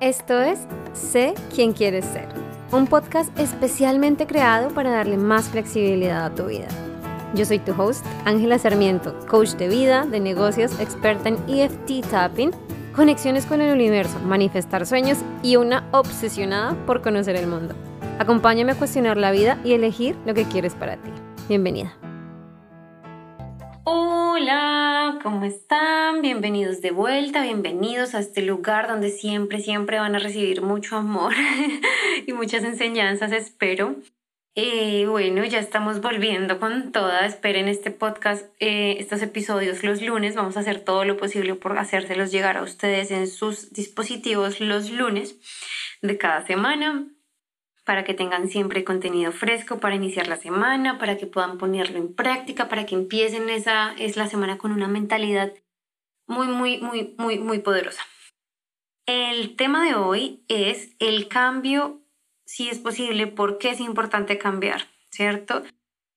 Esto es Sé quién quieres ser, un podcast especialmente creado para darle más flexibilidad a tu vida. Yo soy tu host, Ángela Sarmiento, coach de vida, de negocios, experta en EFT tapping, conexiones con el universo, manifestar sueños y una obsesionada por conocer el mundo. Acompáñame a cuestionar la vida y elegir lo que quieres para ti. Bienvenida. Hola, ¿cómo están? Bienvenidos de vuelta, bienvenidos a este lugar donde siempre, siempre van a recibir mucho amor y muchas enseñanzas, espero. Eh, bueno, ya estamos volviendo con toda. Esperen este podcast, eh, estos episodios los lunes. Vamos a hacer todo lo posible por hacérselos llegar a ustedes en sus dispositivos los lunes de cada semana para que tengan siempre contenido fresco para iniciar la semana, para que puedan ponerlo en práctica, para que empiecen esa es la semana con una mentalidad muy muy muy muy muy poderosa. El tema de hoy es el cambio si es posible, por qué es importante cambiar, ¿cierto?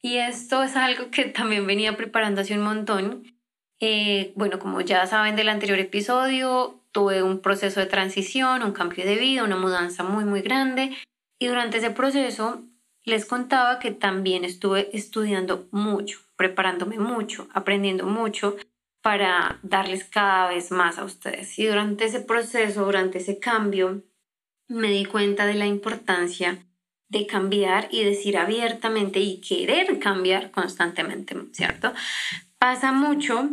Y esto es algo que también venía preparando hace un montón. Eh, bueno, como ya saben del anterior episodio, tuve un proceso de transición, un cambio de vida, una mudanza muy, muy grande y durante ese proceso les contaba que también estuve estudiando mucho, preparándome mucho, aprendiendo mucho para darles cada vez más a ustedes. Y durante ese proceso, durante ese cambio, me di cuenta de la importancia de cambiar y decir abiertamente y querer cambiar constantemente, ¿cierto? Pasa mucho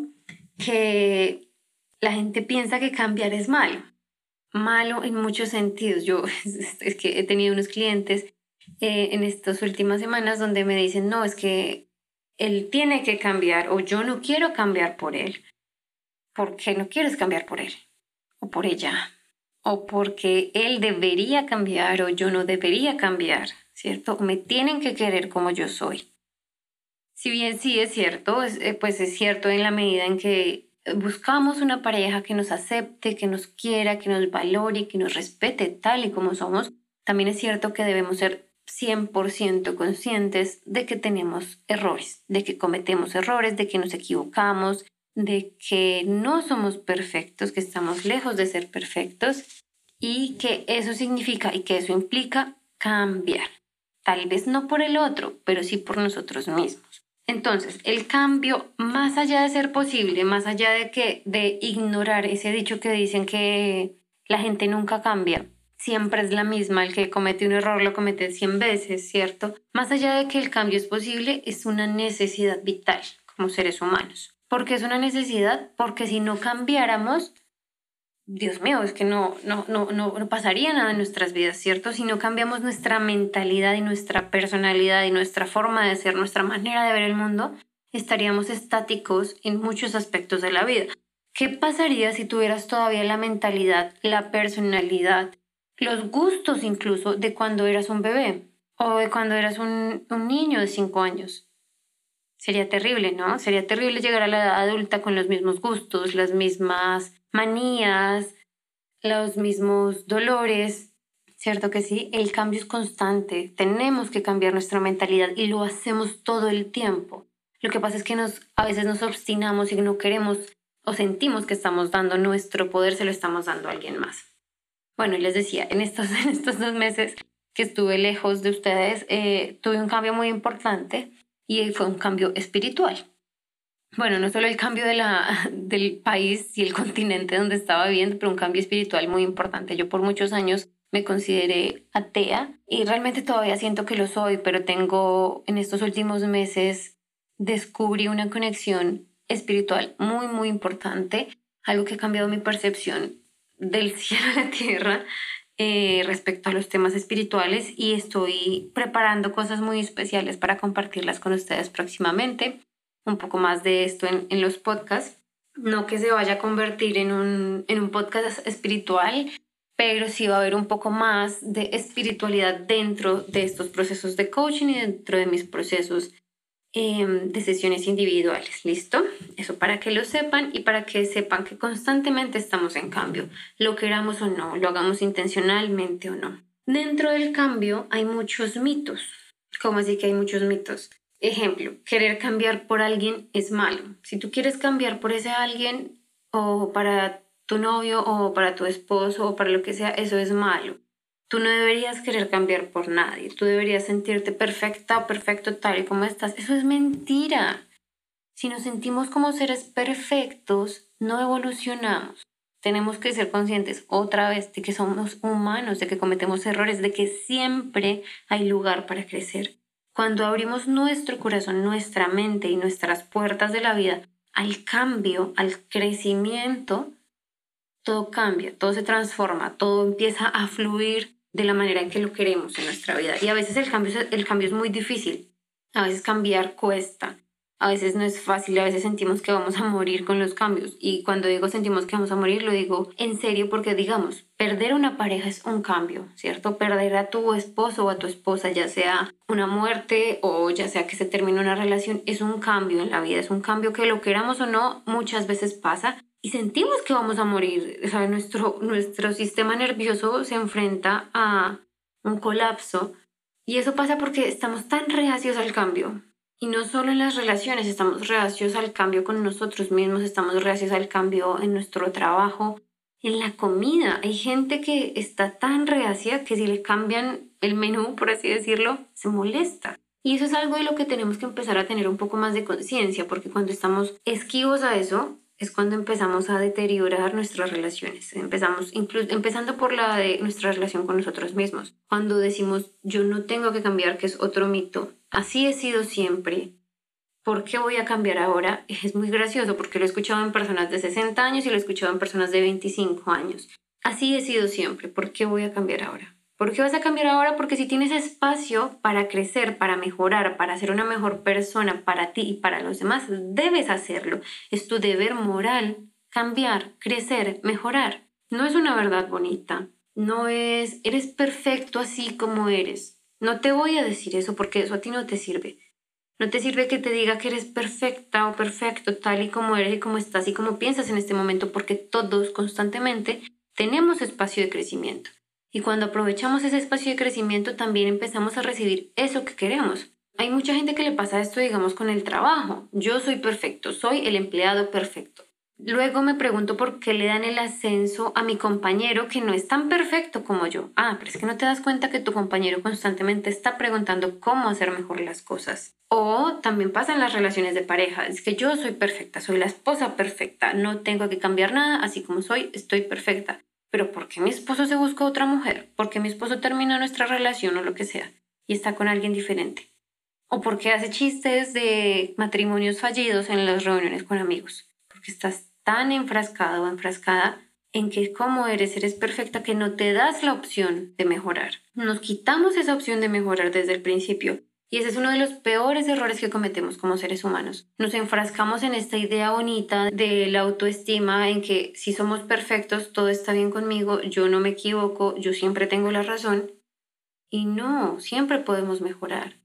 que la gente piensa que cambiar es malo malo en muchos sentidos. Yo es que he tenido unos clientes eh, en estas últimas semanas donde me dicen, no, es que él tiene que cambiar o yo no quiero cambiar por él. ¿Por qué no quieres cambiar por él? O por ella. O porque él debería cambiar o yo no debería cambiar, ¿cierto? me tienen que querer como yo soy. Si bien sí es cierto, eh, pues es cierto en la medida en que buscamos una pareja que nos acepte, que nos quiera, que nos valore, que nos respete tal y como somos, también es cierto que debemos ser 100% conscientes de que tenemos errores, de que cometemos errores, de que nos equivocamos, de que no somos perfectos, que estamos lejos de ser perfectos y que eso significa y que eso implica cambiar. Tal vez no por el otro, pero sí por nosotros mismos. Entonces, el cambio, más allá de ser posible, más allá de que de ignorar ese dicho que dicen que la gente nunca cambia, siempre es la misma, el que comete un error lo comete 100 veces, ¿cierto? Más allá de que el cambio es posible, es una necesidad vital como seres humanos. ¿Por qué es una necesidad? Porque si no cambiáramos, Dios mío, es que no, no, no, no, pasaría nada en nuestras vidas, ¿cierto? Si no cambiamos nuestra mentalidad y nuestra personalidad y nuestra forma de ser, nuestra manera de ver el mundo, estaríamos estáticos en muchos aspectos de la vida. ¿Qué pasaría si tuvieras todavía la mentalidad, la personalidad, los gustos incluso de cuando eras un bebé o de cuando eras un, un niño de cinco años? Sería terrible, ¿no? Sería terrible llegar a la edad adulta con los mismos gustos, las mismas manías, los mismos dolores, ¿cierto que sí? El cambio es constante, tenemos que cambiar nuestra mentalidad y lo hacemos todo el tiempo. Lo que pasa es que nos, a veces nos obstinamos y no queremos o sentimos que estamos dando nuestro poder, se lo estamos dando a alguien más. Bueno, y les decía, en estos, en estos dos meses que estuve lejos de ustedes, eh, tuve un cambio muy importante y fue un cambio espiritual bueno, no solo el cambio de la, del país y el continente donde estaba viviendo, pero un cambio espiritual muy importante. Yo por muchos años me consideré atea y realmente todavía siento que lo soy, pero tengo en estos últimos meses descubrí una conexión espiritual muy, muy importante, algo que ha cambiado mi percepción del cielo a la tierra eh, respecto a los temas espirituales y estoy preparando cosas muy especiales para compartirlas con ustedes próximamente un poco más de esto en, en los podcasts. No que se vaya a convertir en un, en un podcast espiritual, pero sí va a haber un poco más de espiritualidad dentro de estos procesos de coaching y dentro de mis procesos em, de sesiones individuales. ¿Listo? Eso para que lo sepan y para que sepan que constantemente estamos en cambio, lo queramos o no, lo hagamos intencionalmente o no. Dentro del cambio hay muchos mitos. ¿Cómo así que hay muchos mitos? Ejemplo, querer cambiar por alguien es malo. Si tú quieres cambiar por ese alguien o para tu novio o para tu esposo o para lo que sea, eso es malo. Tú no deberías querer cambiar por nadie, tú deberías sentirte perfecta o perfecto tal y como estás. Eso es mentira. Si nos sentimos como seres perfectos, no evolucionamos. Tenemos que ser conscientes otra vez de que somos humanos, de que cometemos errores, de que siempre hay lugar para crecer. Cuando abrimos nuestro corazón, nuestra mente y nuestras puertas de la vida al cambio, al crecimiento, todo cambia, todo se transforma, todo empieza a fluir de la manera en que lo queremos en nuestra vida. Y a veces el cambio, el cambio es muy difícil, a veces cambiar cuesta, a veces no es fácil, a veces sentimos que vamos a morir con los cambios. Y cuando digo sentimos que vamos a morir, lo digo en serio porque digamos, perder una pareja es un cambio, ¿cierto? Perder a tu esposo o a tu esposa, ya sea una muerte o ya sea que se termine una relación, es un cambio en la vida, es un cambio que lo queramos o no, muchas veces pasa. Y sentimos que vamos a morir, o sea, nuestro, nuestro sistema nervioso se enfrenta a un colapso y eso pasa porque estamos tan reacios al cambio, y no solo en las relaciones, estamos reacios al cambio con nosotros mismos, estamos reacios al cambio en nuestro trabajo, en la comida. Hay gente que está tan reacia que si le cambian el menú, por así decirlo, se molesta. Y eso es algo de lo que tenemos que empezar a tener un poco más de conciencia, porque cuando estamos esquivos a eso, es cuando empezamos a deteriorar nuestras relaciones. Empezamos, incluso, empezando por la de nuestra relación con nosotros mismos. Cuando decimos, yo no tengo que cambiar, que es otro mito, así he sido siempre, ¿por qué voy a cambiar ahora? Es muy gracioso porque lo he escuchado en personas de 60 años y lo he escuchado en personas de 25 años. Así he sido siempre, ¿por qué voy a cambiar ahora? ¿Por qué vas a cambiar ahora? Porque si tienes espacio para crecer, para mejorar, para ser una mejor persona para ti y para los demás, debes hacerlo. Es tu deber moral cambiar, crecer, mejorar. No es una verdad bonita. No es, eres perfecto así como eres. No te voy a decir eso porque eso a ti no te sirve. No te sirve que te diga que eres perfecta o perfecto tal y como eres y como estás y como piensas en este momento porque todos constantemente tenemos espacio de crecimiento. Y cuando aprovechamos ese espacio de crecimiento también empezamos a recibir eso que queremos. Hay mucha gente que le pasa esto, digamos, con el trabajo. Yo soy perfecto, soy el empleado perfecto. Luego me pregunto por qué le dan el ascenso a mi compañero que no es tan perfecto como yo. Ah, pero es que no te das cuenta que tu compañero constantemente está preguntando cómo hacer mejor las cosas. O también pasa en las relaciones de pareja. Es que yo soy perfecta, soy la esposa perfecta, no tengo que cambiar nada, así como soy, estoy perfecta pero ¿por qué mi esposo se busca otra mujer? ¿Por qué mi esposo termina nuestra relación o lo que sea y está con alguien diferente? ¿O por qué hace chistes de matrimonios fallidos en las reuniones con amigos? Porque estás tan enfrascado o enfrascada en que como eres, eres perfecta que no te das la opción de mejorar. Nos quitamos esa opción de mejorar desde el principio y ese es uno de los peores errores que cometemos como seres humanos. Nos enfrascamos en esta idea bonita de la autoestima, en que si somos perfectos, todo está bien conmigo, yo no me equivoco, yo siempre tengo la razón. Y no, siempre podemos mejorar.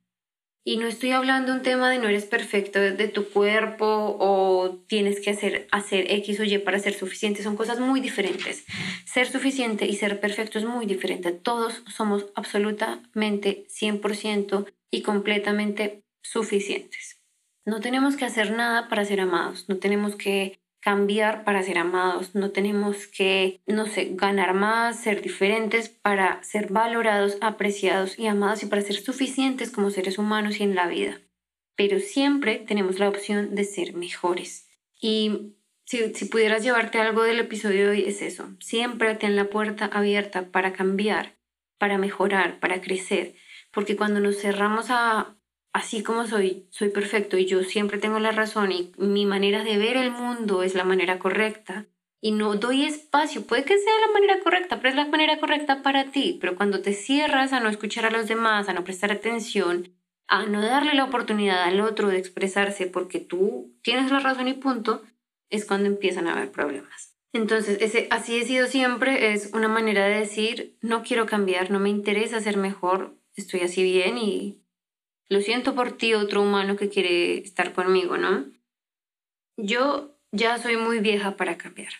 Y no estoy hablando un tema de no eres perfecto de tu cuerpo o tienes que hacer, hacer X o Y para ser suficiente. Son cosas muy diferentes. Ser suficiente y ser perfecto es muy diferente. Todos somos absolutamente 100% y completamente suficientes. No tenemos que hacer nada para ser amados, no tenemos que cambiar para ser amados, no tenemos que, no sé, ganar más, ser diferentes para ser valorados, apreciados y amados y para ser suficientes como seres humanos y en la vida. Pero siempre tenemos la opción de ser mejores. Y si, si pudieras llevarte algo del episodio de hoy es eso, siempre ten la puerta abierta para cambiar, para mejorar, para crecer porque cuando nos cerramos a así como soy, soy perfecto y yo siempre tengo la razón y mi manera de ver el mundo es la manera correcta y no doy espacio, puede que sea la manera correcta, pero es la manera correcta para ti, pero cuando te cierras a no escuchar a los demás, a no prestar atención, a no darle la oportunidad al otro de expresarse porque tú tienes la razón y punto, es cuando empiezan a haber problemas. Entonces, ese, así he sido siempre, es una manera de decir, no quiero cambiar, no me interesa ser mejor, estoy así bien y lo siento por ti, otro humano que quiere estar conmigo, ¿no? Yo ya soy muy vieja para cambiar.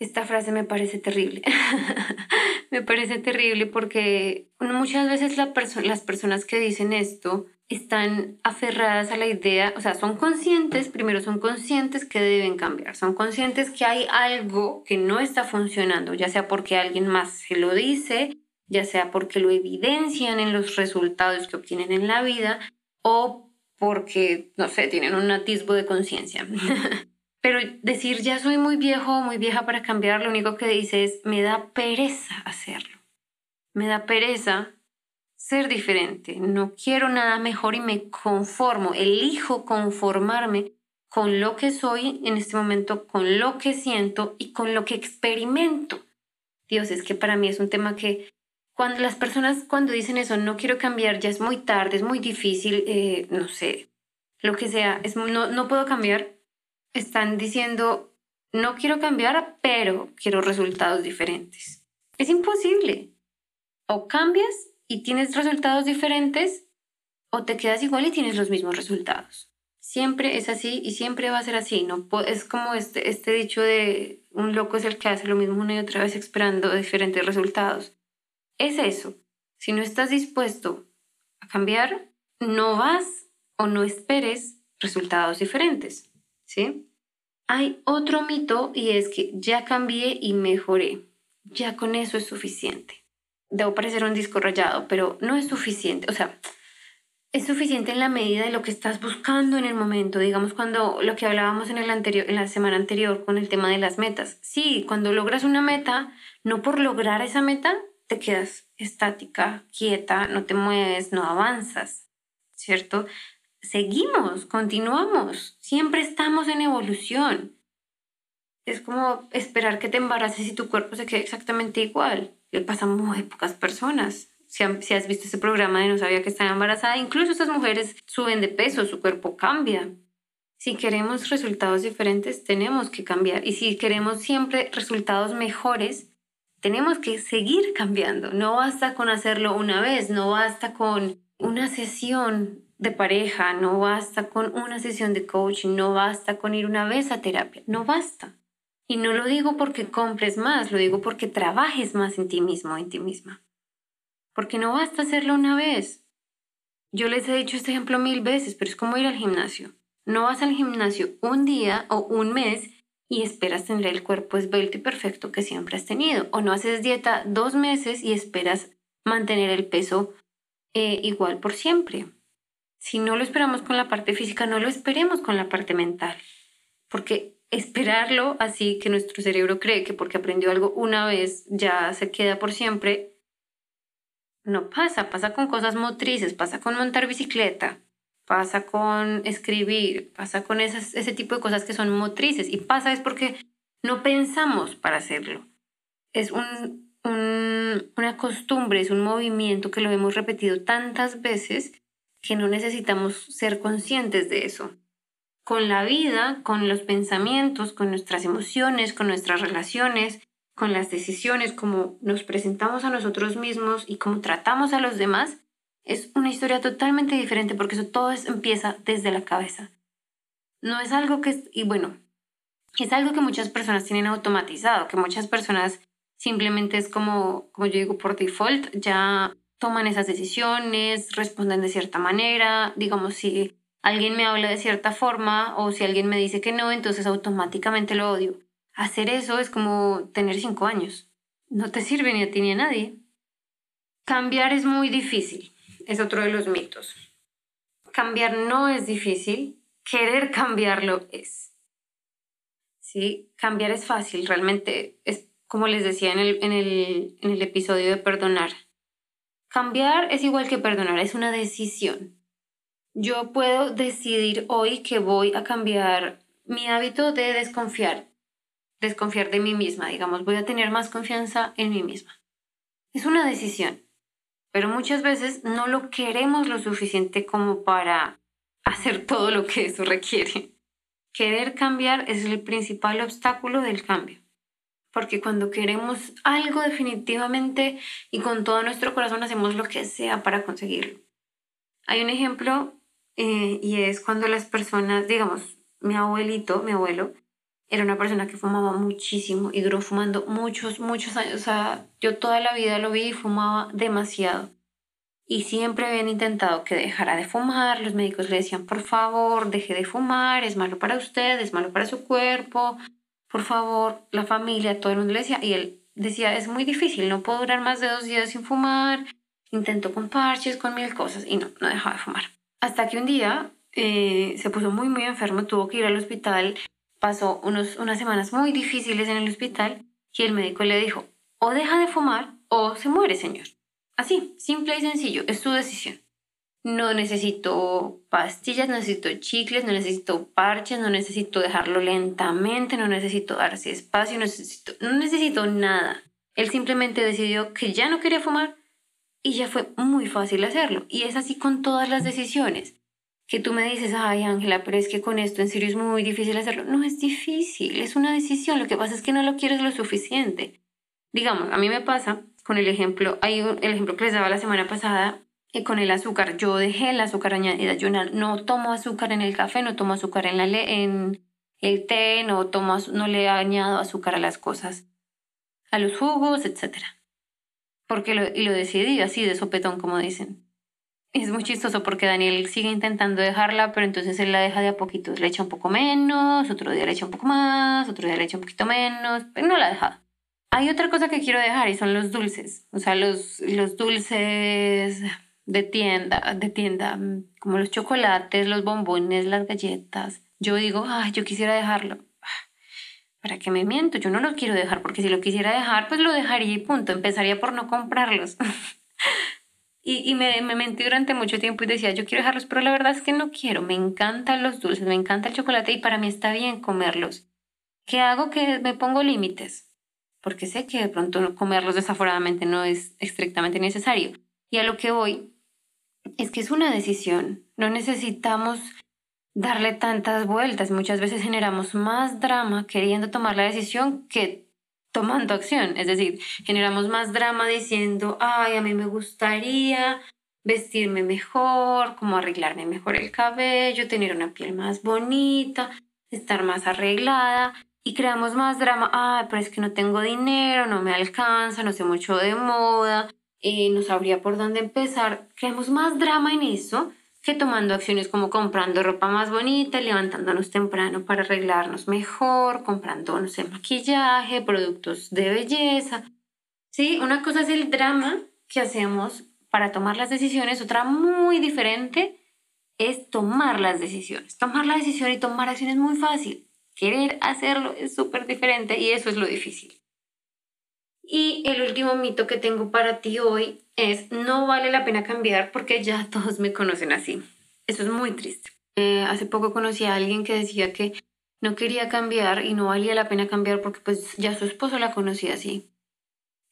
Esta frase me parece terrible, me parece terrible porque muchas veces la las personas que dicen esto están aferradas a la idea, o sea, son conscientes, primero son conscientes que deben cambiar, son conscientes que hay algo que no está funcionando, ya sea porque alguien más se lo dice, ya sea porque lo evidencian en los resultados que obtienen en la vida o porque, no sé, tienen un atisbo de conciencia. Pero decir ya soy muy viejo o muy vieja para cambiar, lo único que dice es me da pereza hacerlo. Me da pereza ser diferente, no quiero nada mejor y me conformo, elijo conformarme con lo que soy en este momento, con lo que siento y con lo que experimento. Dios, es que para mí es un tema que cuando las personas cuando dicen eso, no quiero cambiar, ya es muy tarde, es muy difícil, eh, no sé, lo que sea, es, no, no puedo cambiar, están diciendo, no quiero cambiar, pero quiero resultados diferentes. Es imposible. O cambias y tienes resultados diferentes o te quedas igual y tienes los mismos resultados. Siempre es así y siempre va a ser así. No es como este, este dicho de un loco es el que hace lo mismo una y otra vez esperando diferentes resultados. Es eso. Si no estás dispuesto a cambiar, no vas o no esperes resultados diferentes. ¿Sí? Hay otro mito y es que ya cambié y mejoré. Ya con eso es suficiente debo parecer un disco rayado, pero no es suficiente. O sea, es suficiente en la medida de lo que estás buscando en el momento. Digamos, cuando lo que hablábamos en, el anterior, en la semana anterior con el tema de las metas. Sí, cuando logras una meta, no por lograr esa meta te quedas estática, quieta, no te mueves, no avanzas, ¿cierto? Seguimos, continuamos, siempre estamos en evolución. Es como esperar que te embaraces y tu cuerpo se quede exactamente igual le pasa a muy pocas personas. Si, si, has visto ese programa de no sabía que estaba embarazada, incluso esas mujeres suben de peso, su cuerpo cambia. Si queremos resultados diferentes, tenemos que cambiar. Y si queremos siempre resultados mejores, tenemos que seguir cambiando. No basta con hacerlo una vez, no basta con una sesión de pareja, no basta con una sesión de coaching, no basta con ir una vez a terapia, no basta. Y no lo digo porque compres más, lo digo porque trabajes más en ti mismo, en ti misma. Porque no basta hacerlo una vez. Yo les he dicho este ejemplo mil veces, pero es como ir al gimnasio. No vas al gimnasio un día o un mes y esperas tener el cuerpo esbelto y perfecto que siempre has tenido. O no haces dieta dos meses y esperas mantener el peso eh, igual por siempre. Si no lo esperamos con la parte física, no lo esperemos con la parte mental. Porque esperarlo así que nuestro cerebro cree que porque aprendió algo una vez ya se queda por siempre, no pasa, pasa con cosas motrices, pasa con montar bicicleta, pasa con escribir, pasa con esas, ese tipo de cosas que son motrices y pasa es porque no pensamos para hacerlo. Es un, un, una costumbre, es un movimiento que lo hemos repetido tantas veces que no necesitamos ser conscientes de eso con la vida, con los pensamientos, con nuestras emociones, con nuestras relaciones, con las decisiones, como nos presentamos a nosotros mismos y cómo tratamos a los demás, es una historia totalmente diferente porque eso todo empieza desde la cabeza. No es algo que, y bueno, es algo que muchas personas tienen automatizado, que muchas personas simplemente es como, como yo digo, por default, ya toman esas decisiones, responden de cierta manera, digamos, si alguien me habla de cierta forma o si alguien me dice que no, entonces automáticamente lo odio. Hacer eso es como tener cinco años. No te sirve ni a ti ni a nadie. Cambiar es muy difícil, es otro de los mitos. Cambiar no es difícil, querer cambiarlo es. ¿Sí? Cambiar es fácil, realmente es como les decía en el, en el, en el episodio de perdonar. Cambiar es igual que perdonar, es una decisión yo puedo decidir hoy que voy a cambiar mi hábito de desconfiar, desconfiar de mí misma, digamos, voy a tener más confianza en mí misma. Es una decisión, pero muchas veces no lo queremos lo suficiente como para hacer todo lo que eso requiere. Querer cambiar es el principal obstáculo del cambio, porque cuando queremos algo definitivamente y con todo nuestro corazón hacemos lo que sea para conseguirlo. Hay un ejemplo eh, y es cuando las personas, digamos, mi abuelito, mi abuelo, era una persona que fumaba muchísimo y duró fumando muchos, muchos años. O sea, yo toda la vida lo vi y fumaba demasiado. Y siempre habían intentado que dejara de fumar. Los médicos le decían, por favor, deje de fumar, es malo para usted, es malo para su cuerpo. Por favor, la familia, todo el mundo le decía. Y él decía, es muy difícil, no puedo durar más de dos días sin fumar. Intento con parches, con mil cosas. Y no, no dejaba de fumar. Hasta que un día eh, se puso muy, muy enfermo, tuvo que ir al hospital pasó unos, unas semanas muy difíciles en el hospital y el médico le dijo, o deja de fumar o se muere, señor. Así, simple y sencillo, es su decisión. No necesito pastillas, no necesito chicles, no necesito parches, no necesito dejarlo lentamente, no necesito darse espacio, no necesito, no necesito nada. Él simplemente decidió que ya no quería fumar y ya fue muy fácil hacerlo. Y es así con todas las decisiones que tú me dices, ay Ángela, pero es que con esto en serio es muy difícil hacerlo. No es difícil, es una decisión. Lo que pasa es que no lo quieres lo suficiente. Digamos, a mí me pasa con el ejemplo, hay un, el ejemplo que les daba la semana pasada, que con el azúcar. Yo dejé el azúcar añadida. Yo no, tomo azúcar en el café, no tomo azúcar en, la en el té, no, tomo, no le añado azúcar a las cosas, a los jugos, etc. Porque lo, y lo decidí así de sopetón, como dicen es muy chistoso porque Daniel sigue intentando dejarla, pero entonces él la deja de a poquito. Le echa un poco menos, otro día le echa un poco más, otro día le echa un poquito menos, pero no la ha dejado. Hay otra cosa que quiero dejar y son los dulces. O sea, los, los dulces de tienda, de tienda, como los chocolates, los bombones, las galletas. Yo digo, ay, yo quisiera dejarlo. ¿Para qué me miento? Yo no lo quiero dejar porque si lo quisiera dejar, pues lo dejaría y punto. Empezaría por no comprarlos. Y, me, me, mentí durante mucho tiempo y decía, yo quiero dejarlos, pero la verdad es que no quiero. Me encantan los dulces, me encanta el chocolate y para mí está bien comerlos. ¿Qué hago? Que me pongo límites, porque sé que de pronto comerlos desaforadamente no es estrictamente necesario. Y a lo que voy es que es una decisión. No necesitamos darle tantas vueltas. Muchas veces generamos más drama queriendo tomar la decisión que tomando acción. Es decir, generamos más drama diciendo, ay, a mí me gustaría vestirme mejor, como arreglarme mejor el cabello, tener una piel más bonita, estar más arreglada. Y creamos más drama, ay, pero es que no tengo dinero, no me alcanza, no sé mucho de moda, eh, no sabría por dónde empezar. Creamos más drama en eso que tomando acciones como comprando ropa más bonita, levantándonos temprano para arreglarnos mejor, comprando, no sé, maquillaje, productos de belleza. Sí, una cosa es el drama que hacemos para tomar las decisiones, otra muy diferente es tomar las decisiones. Tomar la decisión y tomar acción es muy fácil. Querer hacerlo es súper diferente y eso es lo difícil. Y el último mito que tengo para ti hoy es no vale la pena cambiar porque ya todos me conocen así. Eso es muy triste. Eh, hace poco conocí a alguien que decía que no quería cambiar y no valía la pena cambiar porque pues ya su esposo la conocía así.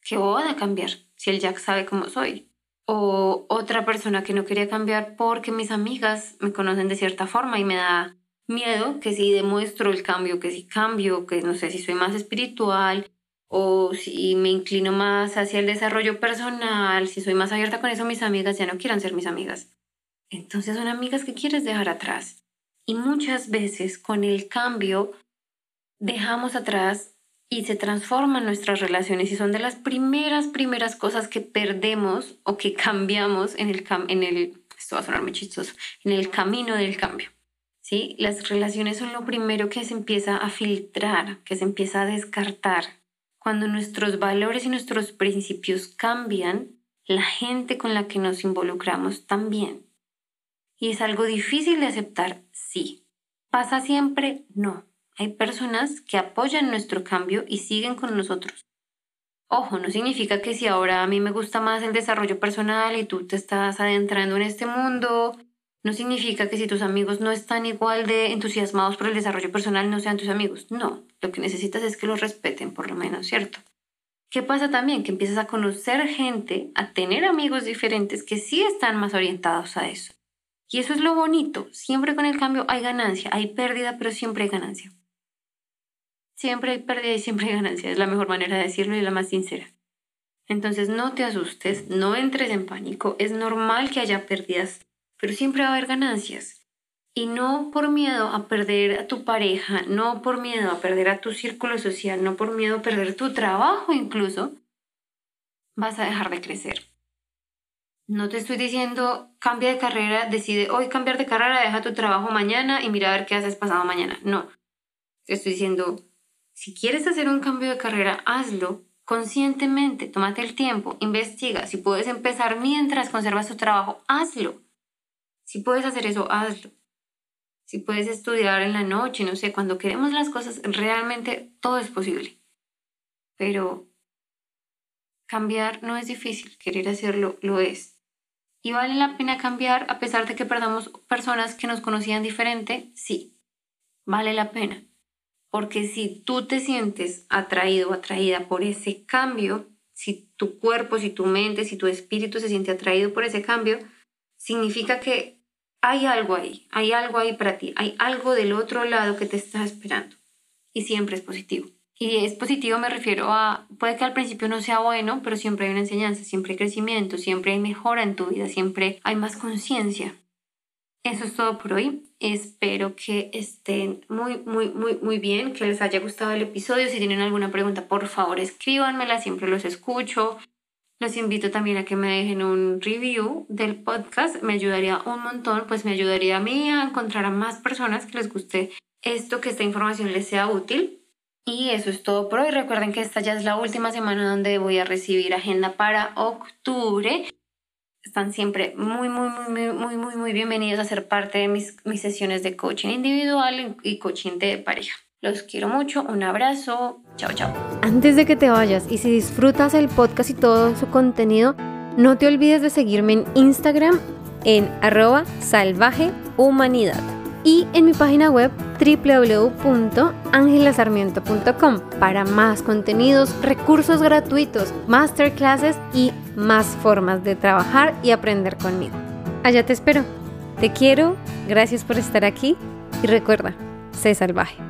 ¿Qué boda cambiar si él ya sabe cómo soy? O otra persona que no quería cambiar porque mis amigas me conocen de cierta forma y me da miedo que si demuestro el cambio, que si cambio, que no sé si soy más espiritual, o si me inclino más hacia el desarrollo personal, si soy más abierta con eso, mis amigas ya no quieran ser mis amigas. Entonces son amigas que quieres dejar atrás. Y muchas veces con el cambio dejamos atrás y se transforman nuestras relaciones y son de las primeras, primeras cosas que perdemos o que cambiamos en el, en el esto va a sonar muy chistoso, en el camino del cambio. ¿Sí? Las relaciones son lo primero que se empieza a filtrar, que se empieza a descartar, cuando nuestros valores y nuestros principios cambian, la gente con la que nos involucramos también. ¿Y es algo difícil de aceptar? Sí. ¿Pasa siempre? No. Hay personas que apoyan nuestro cambio y siguen con nosotros. Ojo, no significa que si ahora a mí me gusta más el desarrollo personal y tú te estás adentrando en este mundo no significa que si tus amigos no están igual de entusiasmados por el desarrollo personal no sean tus amigos. No, lo que necesitas es que los respeten, por lo menos, ¿cierto? ¿Qué pasa también? Que empiezas a conocer gente, a tener amigos diferentes que sí están más orientados a eso. Y eso es lo bonito. Siempre con el cambio hay ganancia, hay pérdida, pero siempre hay ganancia. Siempre hay pérdida y siempre hay ganancia. Es la mejor manera de decirlo y la más sincera. Entonces no te asustes, no entres en pánico. Es normal que haya pérdidas pero siempre va a haber ganancias. Y no por miedo a perder a tu pareja, no por miedo a perder a tu círculo social, no por miedo a perder tu trabajo incluso, vas a dejar de crecer. No te estoy diciendo cambia de carrera, decide hoy cambiar de carrera, deja tu trabajo mañana y mira a ver qué haces pasado mañana. No. Te estoy diciendo, si quieres hacer un cambio de carrera, hazlo conscientemente, tómate el tiempo, investiga. Si puedes empezar mientras conservas tu trabajo, hazlo. Si puedes hacer eso, hazlo. Si puedes estudiar en la noche, no sé, cuando queremos las cosas, realmente todo es posible. Pero Cambiar no es difícil, querer hacerlo lo es. ¿Y vale la pena cambiar a pesar de que perdamos personas que nos conocían diferente? Sí, vale la pena. Porque si tú te sientes atraído o atraída por ese cambio, si tu cuerpo, si tu mente, si tu espíritu se siente atraído por ese cambio, significa que hay algo ahí, hay algo ahí para ti, hay algo del otro lado que te está esperando. Y siempre es positivo. Y es positivo, me refiero a, puede que al principio no sea bueno, pero siempre hay una enseñanza, siempre hay crecimiento, siempre hay mejora en tu vida, siempre hay más conciencia. Eso es todo por hoy. Espero que estén muy, muy, muy, muy bien, que les haya gustado el episodio. Si tienen alguna pregunta, por favor escríbanmela, siempre los escucho. Los invito también a que me dejen un review del podcast, me ayudaría un montón, pues me ayudaría a mí a encontrar a más personas que les guste esto, que esta información les sea útil. Y eso es todo por hoy. Recuerden que esta ya es la última semana donde voy a recibir agenda para octubre. Están siempre muy, muy, muy, muy, muy, muy bienvenidos a ser parte de mis, mis sesiones de coaching individual y coaching de pareja. Los quiero mucho, un abrazo, chao, chao. Antes de que te vayas y si disfrutas el podcast y todo su contenido, no te olvides de seguirme en Instagram en arroba salvajehumanidad y en mi página web www.angelasarmiento.com para más contenidos, recursos gratuitos, masterclasses y más formas de trabajar y aprender conmigo. Allá te espero. Te quiero, gracias por estar aquí y recuerda, sé salvaje.